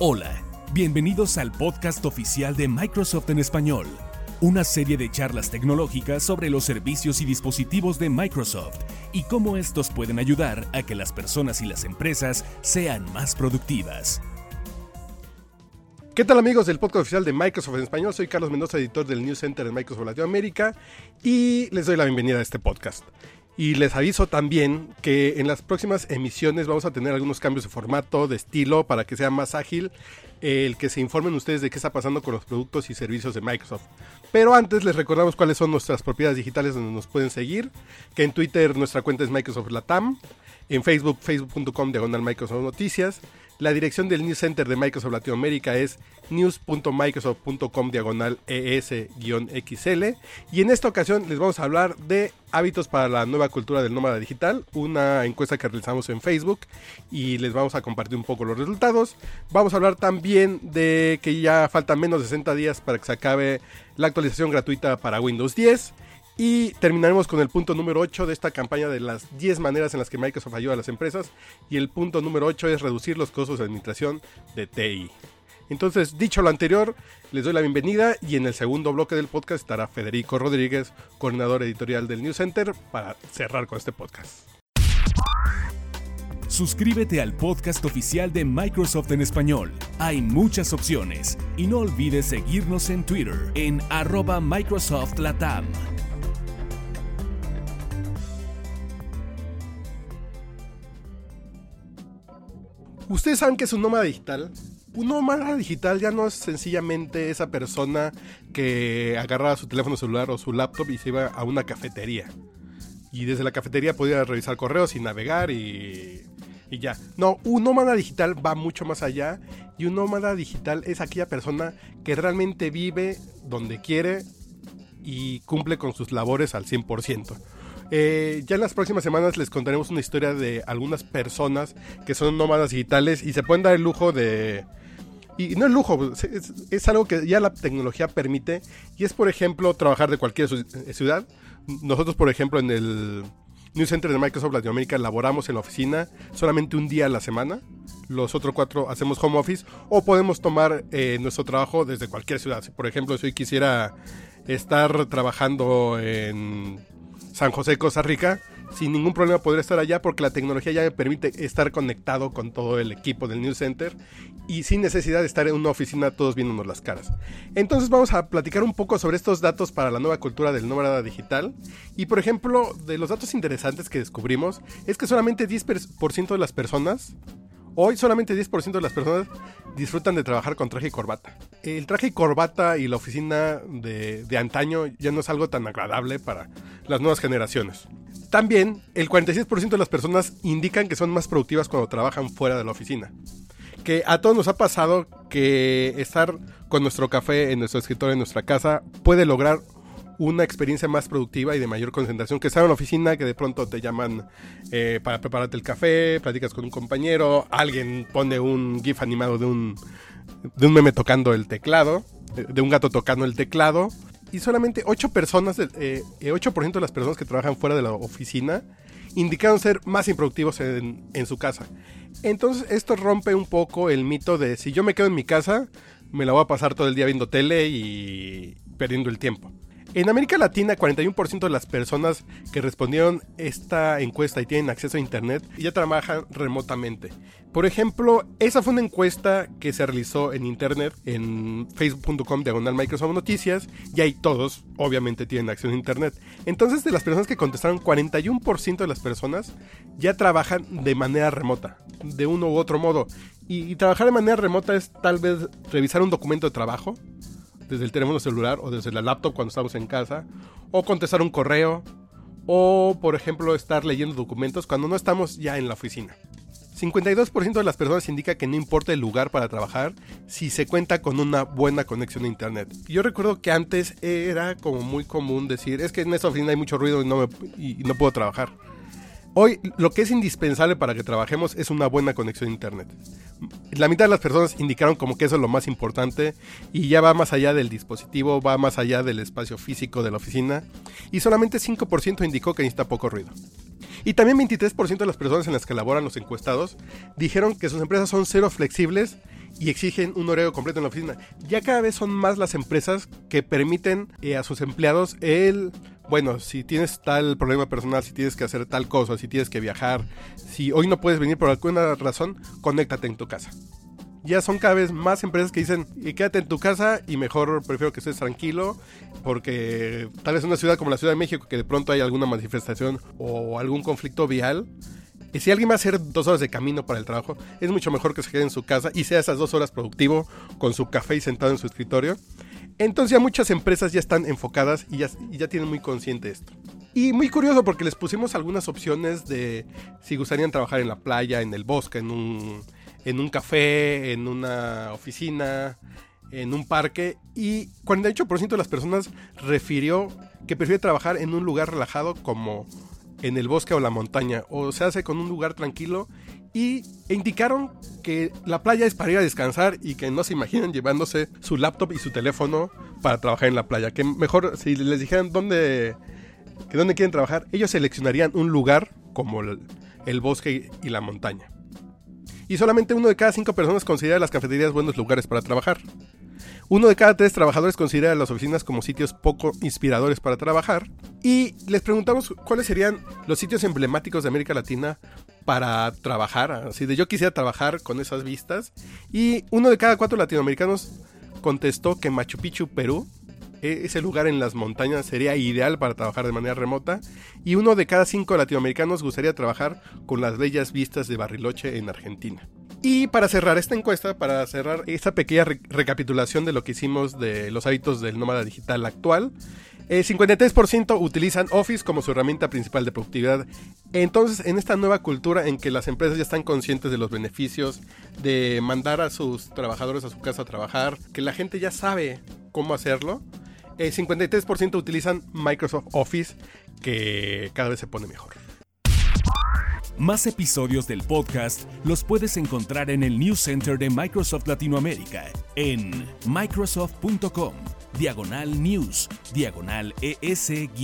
Hola, bienvenidos al podcast oficial de Microsoft en español, una serie de charlas tecnológicas sobre los servicios y dispositivos de Microsoft y cómo estos pueden ayudar a que las personas y las empresas sean más productivas. ¿Qué tal amigos del podcast oficial de Microsoft en español? Soy Carlos Mendoza, editor del News Center de Microsoft Latinoamérica y les doy la bienvenida a este podcast. Y les aviso también que en las próximas emisiones vamos a tener algunos cambios de formato, de estilo, para que sea más ágil el que se informen ustedes de qué está pasando con los productos y servicios de Microsoft. Pero antes les recordamos cuáles son nuestras propiedades digitales donde nos pueden seguir, que en Twitter nuestra cuenta es Microsoft Latam, en Facebook, facebook.com diagonal Microsoft Noticias, la dirección del News Center de Microsoft Latinoamérica es news.microsoft.com diagonal ES-XL. Y en esta ocasión les vamos a hablar de hábitos para la nueva cultura del nómada digital, una encuesta que realizamos en Facebook y les vamos a compartir un poco los resultados. Vamos a hablar también de que ya faltan menos de 60 días para que se acabe la actualización gratuita para Windows 10. Y terminaremos con el punto número 8 de esta campaña de las 10 maneras en las que Microsoft ayuda a las empresas. Y el punto número 8 es reducir los costos de administración de TI. Entonces, dicho lo anterior, les doy la bienvenida y en el segundo bloque del podcast estará Federico Rodríguez, coordinador editorial del News Center, para cerrar con este podcast. Suscríbete al podcast oficial de Microsoft en español. Hay muchas opciones y no olvides seguirnos en Twitter en arroba Microsoft Latam. ¿Ustedes saben qué es un nómada digital? Un nómada digital ya no es sencillamente esa persona que agarraba su teléfono celular o su laptop y se iba a una cafetería. Y desde la cafetería podía revisar correos y navegar y, y ya. No, un nómada digital va mucho más allá. Y un nómada digital es aquella persona que realmente vive donde quiere y cumple con sus labores al 100%. Eh, ya en las próximas semanas les contaremos una historia de algunas personas que son nómadas digitales y se pueden dar el lujo de... Y no el lujo, es, algo que ya la tecnología permite. Y es, por ejemplo, trabajar de cualquier ciudad. Nosotros, por ejemplo, en el News Center de Microsoft Latinoamérica laboramos en la oficina solamente un día a la semana. Los otros cuatro hacemos home office o podemos tomar eh, nuestro trabajo desde cualquier ciudad. Por ejemplo, si hoy quisiera estar trabajando en San José, Costa Rica, sin ningún problema podría estar allá porque la tecnología ya me permite estar conectado con todo el equipo del News Center y sin necesidad de estar en una oficina todos viéndonos las caras. Entonces vamos a platicar un poco sobre estos datos para la nueva cultura del nómada digital y por ejemplo de los datos interesantes que descubrimos es que solamente 10% de las personas Hoy solamente 10% de las personas disfrutan de trabajar con traje y corbata. El traje y corbata y la oficina de, de, antaño ya no es algo tan agradable para las nuevas generaciones. También el 46% de las personas indican que son más productivas cuando trabajan fuera de la oficina. Que a todos nos ha pasado que estar con nuestro café en nuestro escritorio en nuestra casa puede lograr una experiencia más productiva y de mayor concentración que estar en la oficina, que de pronto te llaman eh, para prepararte el café, platicas con un compañero, alguien pone un GIF animado de un, de un meme tocando el teclado, de, un gato tocando el teclado, y solamente 8 personas, eh, 8% de las personas que trabajan fuera de la oficina indicaron ser más improductivos en, en su casa. Entonces esto rompe un poco el mito de si yo me quedo en mi casa, me la voy a pasar todo el día viendo tele y perdiendo el tiempo. En América Latina, 41% de las personas que respondieron esta encuesta y tienen acceso a Internet ya trabajan remotamente. Por ejemplo, esa fue una encuesta que se realizó en Internet, en facebook.com diagonal Microsoft Noticias, y ahí todos, obviamente, tienen acceso a Internet. Entonces, de las personas que contestaron, 41% de las personas ya trabajan de manera remota, de uno u otro modo. Y, y trabajar de manera remota es tal vez revisar un documento de trabajo, desde el teléfono celular o desde la laptop cuando estamos en casa, o contestar un correo, o por ejemplo estar leyendo documentos cuando no estamos ya en la oficina. 52% de las personas indica que no importa el lugar para trabajar si se cuenta con una buena conexión a internet. Yo recuerdo que antes era como muy común decir, es que en esta oficina hay mucho ruido y no, y no puedo trabajar. Hoy lo que es indispensable para que trabajemos es una buena conexión a Internet. La mitad de las personas indicaron como que eso es lo más importante y ya va más allá del dispositivo, va más allá del espacio físico de la oficina y solamente 5% indicó que necesita poco ruido. Y también 23% de las personas en las que laboran los encuestados dijeron que sus empresas son cero flexibles y exigen un horario completo en la oficina. Ya cada vez son más las empresas que permiten eh, a sus empleados el bueno, si tienes tal problema personal, si tienes que hacer tal cosa, si tienes que viajar, si hoy no puedes venir por alguna razón, conéctate en tu casa. Ya son cada vez más empresas que dicen, quédate en tu casa y mejor prefiero que estés tranquilo, porque tal vez una ciudad como la Ciudad de México, que de pronto hay alguna manifestación o algún conflicto vial, y si alguien va a hacer dos horas de camino para el trabajo, es mucho mejor que se quede en su casa y sea esas dos horas productivo con su café y sentado en su escritorio. Entonces ya muchas empresas ya están enfocadas y ya, tienen muy consciente esto. Y muy curioso porque les pusimos algunas opciones de si gustarían trabajar en la playa, en el bosque, en un, en un café, en una oficina, en un parque. Y 48% de las personas refirió que prefiere trabajar en un lugar relajado como en el bosque o la montaña, o se hace con un lugar tranquilo y indicaron que la playa es para ir a descansar y que no se imaginan llevándose su laptop y su teléfono para trabajar en la playa. Que mejor si les dijeran dónde, que dónde quieren trabajar, ellos seleccionarían un lugar como el, el bosque y la montaña. Y solamente uno de cada cinco personas considera las cafeterías buenos lugares para trabajar. Uno de cada tres trabajadores considera las oficinas como sitios poco inspiradores para trabajar. Y les preguntamos cuáles serían los sitios emblemáticos de América Latina para trabajar. Así de yo quisiera trabajar con esas vistas. Y uno de cada cuatro latinoamericanos contestó que Machu Picchu, Perú, e, ese lugar en las montañas sería ideal para trabajar de manera remota. Y uno de cada cinco latinoamericanos gustaría trabajar con las bellas vistas de Barriloche en Argentina. Y para cerrar esta encuesta, para cerrar esta pequeña recapitulación de lo que hicimos de los hábitos del nómada digital actual, eh, 53% utilizan Office como su herramienta principal de productividad. Entonces, en esta nueva cultura en que las empresas ya están conscientes de los beneficios de mandar a sus trabajadores a su casa a trabajar, que la gente ya sabe cómo hacerlo, el eh, 53% utilizan Microsoft Office, que cada vez se pone mejor. Más episodios del podcast los puedes encontrar en el News Center de Microsoft Latinoamérica en microsoft.com, diagonal news, diagonal ES-XL.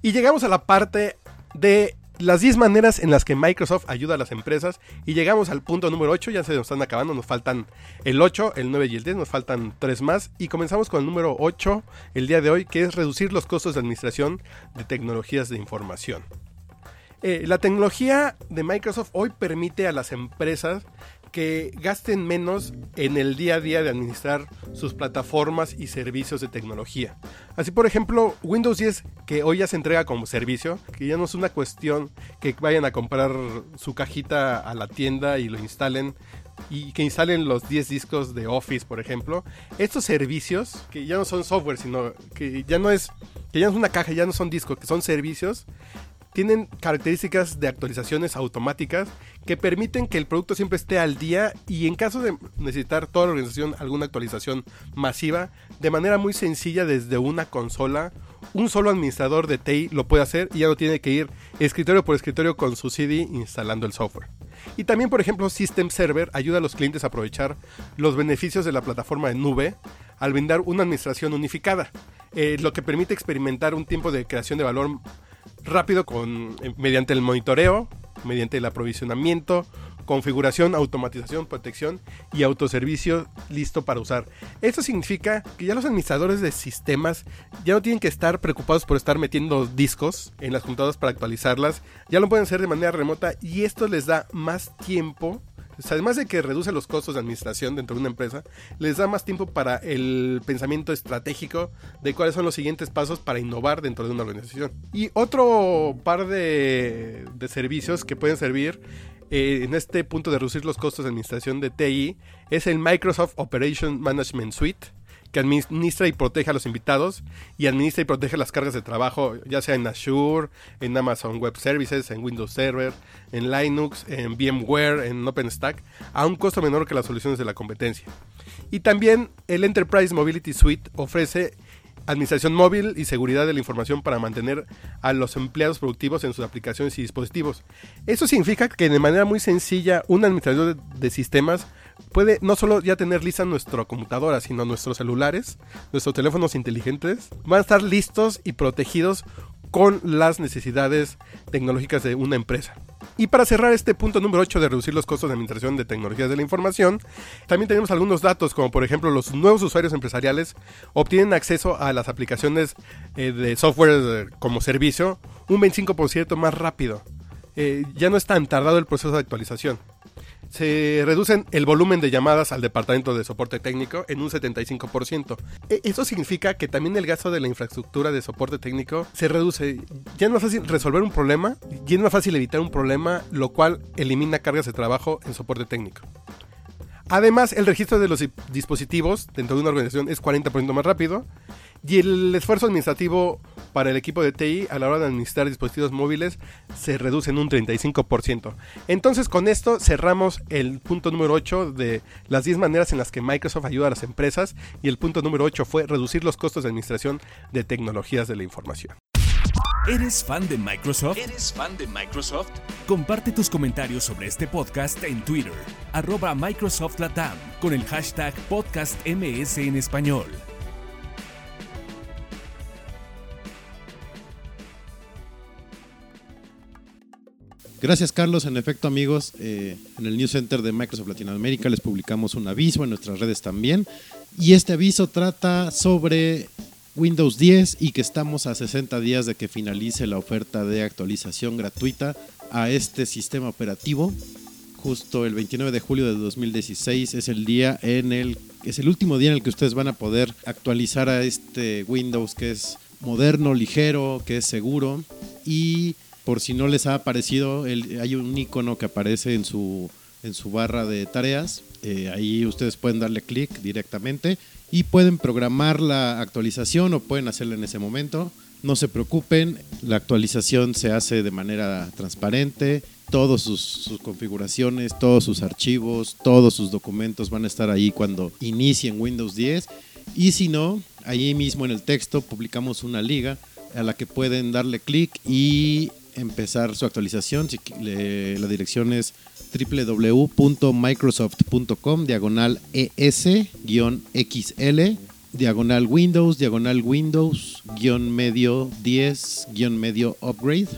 Y llegamos a la parte de las 10 maneras en las que Microsoft ayuda a las empresas y llegamos al punto número 8, ya se nos están acabando, nos faltan el 8, el 9 y el 10, nos faltan 3 más y comenzamos con el número 8 el día de hoy, que es reducir los costos de administración de tecnologías de información. Eh, la tecnología de Microsoft hoy permite a las empresas que gasten menos en el día a día de administrar sus plataformas y servicios de tecnología. Así por ejemplo, Windows 10 que hoy ya se entrega como servicio, que ya no es una cuestión que vayan a comprar su cajita a la tienda y lo instalen y que instalen los 10 discos de Office, por ejemplo. Estos servicios, que ya no son software, sino que ya no es que ya no es una caja, ya no son discos, que son servicios, tienen características de actualizaciones automáticas que permiten que el producto siempre esté al día y en caso de necesitar toda la organización alguna actualización masiva, de manera muy sencilla desde una consola, un solo administrador de TI lo puede hacer y ya no tiene que ir escritorio por escritorio con su CD instalando el software. Y también, por ejemplo, System Server ayuda a los clientes a aprovechar los beneficios de la plataforma de nube al brindar una administración unificada, eh, lo que permite experimentar un tiempo de creación de valor rápido con, eh, mediante el monitoreo, mediante el aprovisionamiento, configuración, automatización, protección y autoservicio listo para usar. Esto significa que ya los administradores de sistemas ya no tienen que estar preocupados por estar metiendo discos en las computadoras para actualizarlas, ya lo pueden hacer de manera remota y esto les da más tiempo además de que reduce los costos de administración dentro de una empresa, les da más tiempo para el pensamiento estratégico de cuáles son los siguientes pasos para innovar dentro de una organización. Y otro par de, servicios que pueden servir eh, en este punto de reducir los costos de administración de TI es el Microsoft Operation Management Suite que administra y protege a los invitados y administra y protege las cargas de trabajo, ya sea en Azure, en Amazon Web Services, en Windows Server, en Linux, en VMware, en OpenStack, a un costo menor que las soluciones de la competencia. Y también el Enterprise Mobility Suite ofrece administración móvil y seguridad de la información para mantener a los empleados productivos en sus aplicaciones y dispositivos. Eso significa que de manera muy sencilla un administrador de sistemas puede no solo ya tener lista nuestra computadora, sino nuestros celulares, nuestros teléfonos inteligentes, van a estar listos y protegidos con las necesidades tecnológicas de una empresa. Y para cerrar este punto número 8 de reducir los costos de administración de tecnologías de la información, también tenemos algunos datos como por ejemplo los nuevos usuarios empresariales obtienen acceso a las aplicaciones eh, de software como servicio un 25% más rápido. Eh, ya no es tan tardado el proceso de actualización se reducen el volumen de llamadas al departamento de soporte técnico en un 75%. E, eso significa que también el gasto de la infraestructura de soporte técnico se reduce. Ya es más fácil resolver un problema y es más fácil evitar un problema, lo cual elimina cargas de trabajo en soporte técnico. Además, el registro de los dispositivos dentro de una organización es 40% más rápido y el esfuerzo administrativo para el equipo de TI a la hora de administrar dispositivos móviles se reduce en un 35%. Entonces con esto cerramos el punto número 8 de las 10 maneras en las que Microsoft ayuda a las empresas y el punto número 8 fue reducir los costos de administración de tecnologías de la información. ¿Eres fan de Microsoft? ¿Eres fan de Microsoft? Comparte tus comentarios sobre este podcast en Twitter, arroba Microsoft Latam, con el hashtag podcastms en español. Gracias Carlos. En efecto amigos, eh, en el News Center de Microsoft Latinoamérica les publicamos un aviso en nuestras redes también. Y este aviso trata sobre Windows 10 y que estamos a 60 días de que finalice la oferta de actualización gratuita a este sistema operativo. Justo el 29 de julio de 2016 es el día en el es el último día en el que ustedes van a poder actualizar a este Windows que es moderno, ligero, que es seguro y por si no les ha aparecido, hay un icono que aparece en su, en su barra de tareas. Eh, ahí ustedes pueden darle clic directamente y pueden programar la actualización o pueden hacerla en ese momento. No se preocupen, la actualización se hace de manera transparente. Todas sus, sus, configuraciones, todos sus archivos, todos sus documentos van a estar ahí cuando inicien Windows 10. Y si no, ahí mismo en el texto publicamos una liga a la que pueden darle clic y empezar su actualización. La dirección es www.microsoft.com diagonal ES-XL diagonal Windows, diagonal Windows, guion medio 10, guion medio upgrade.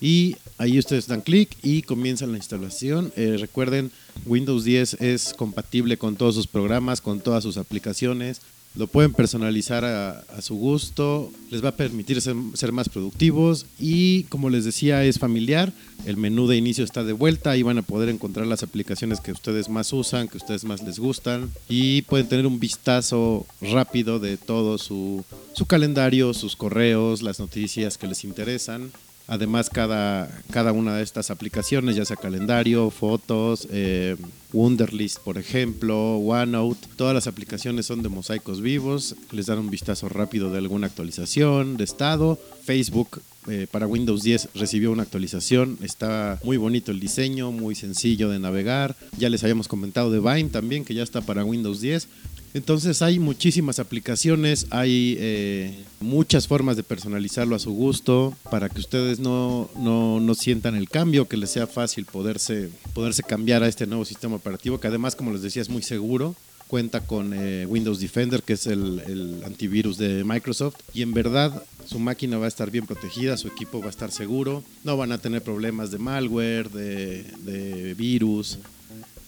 Y ahí ustedes dan clic y comienzan la instalación. Eh, recuerden, Windows 10 es compatible con todos sus programas, con todas sus aplicaciones. Lo pueden personalizar a, su gusto, les va a permitir ser, más productivos y como les decía es familiar, el menú de inicio está de vuelta, y van a poder encontrar las aplicaciones que ustedes más usan, que ustedes más les gustan y pueden tener un vistazo rápido de todo su, su calendario, sus correos, las noticias que les interesan. Además, cada, cada una de estas aplicaciones, ya sea calendario, fotos, eh, Wunderlist, por ejemplo, OneNote, todas las aplicaciones son de mosaicos vivos, les dan un vistazo rápido de alguna actualización de estado. Facebook eh, para Windows 10 recibió una actualización, está muy bonito el diseño, muy sencillo de navegar. Ya les habíamos comentado de Vine también, que ya está para Windows 10. Entonces hay muchísimas aplicaciones, hay eh, muchas formas de personalizarlo a su gusto para que ustedes no, no, sientan el cambio, que les sea fácil poderse, poderse cambiar a este nuevo sistema operativo, que además, como les decía, es muy seguro. Cuenta con eh, Windows Defender, que es el, antivirus de Microsoft, y en verdad su máquina va a estar bien protegida, su equipo va a estar seguro, no van a tener problemas de malware, de, de virus,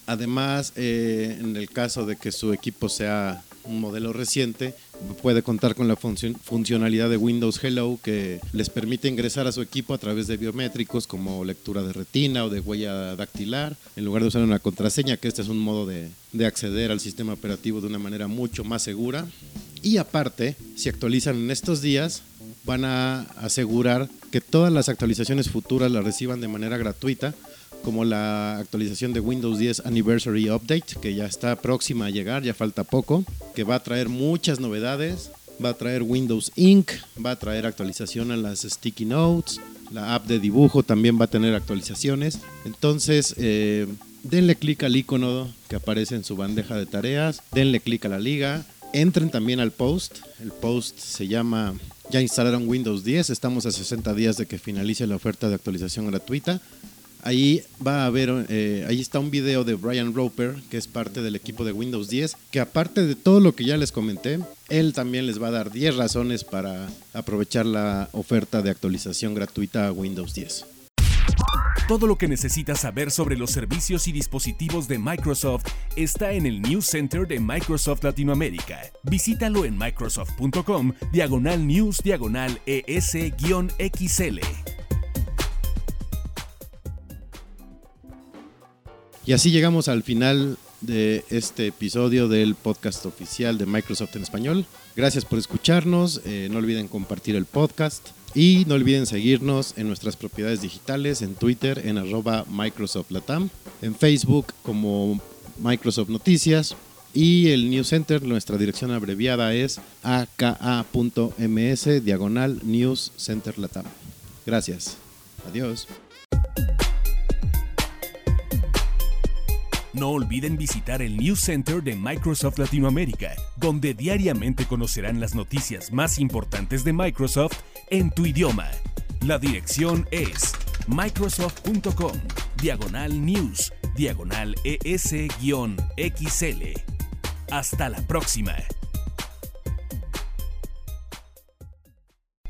Además, eh, en el caso de que su equipo sea un modelo reciente, puede contar con la funcionalidad de Windows Hello que les permite ingresar a su equipo a través de biométricos como lectura de retina o de huella dactilar, en lugar de usar una contraseña, que este es un modo de, de acceder al sistema operativo de una manera mucho más segura. Y aparte, si actualizan en estos días, van a asegurar que todas las actualizaciones futuras las reciban de manera gratuita como la actualización de Windows 10 Anniversary Update, que ya está próxima a llegar, ya falta poco, que va a traer muchas novedades, va a traer Windows Ink, va a traer actualización a las sticky notes, la app de dibujo también va a tener actualizaciones. Entonces, eh, denle clic al icono que aparece en su bandeja de tareas, denle clic a la liga, entren también al post, el post se llama ya instalaron Windows 10, estamos a 60 días de que finalice la oferta de actualización gratuita. Ahí va a haber, eh, ahí está un video de Brian Roper, que es parte del equipo de Windows 10, que aparte de todo lo que ya les comenté, él también les va a dar 10 razones para aprovechar la oferta de actualización gratuita a Windows 10. Todo lo que necesitas saber sobre los servicios y dispositivos de Microsoft está en el News Center de Microsoft Latinoamérica. Visítalo en microsoft.com diagonal news diagonal ES-XL. Y así llegamos al final de este episodio del podcast oficial de Microsoft en español. Gracias por escucharnos, eh, no olviden compartir el podcast y no olviden seguirnos en nuestras propiedades digitales, en Twitter en arroba Microsoft Latam, en Facebook como Microsoft Noticias y el News Center, nuestra dirección abreviada es aka.ms diagonal News Center Latam. Gracias. Adiós. No olviden visitar el News Center de Microsoft Latinoamérica, donde diariamente conocerán las noticias más importantes de Microsoft en tu idioma. La dirección es microsoft.com, diagonal news, diagonal es-xl. Hasta la próxima.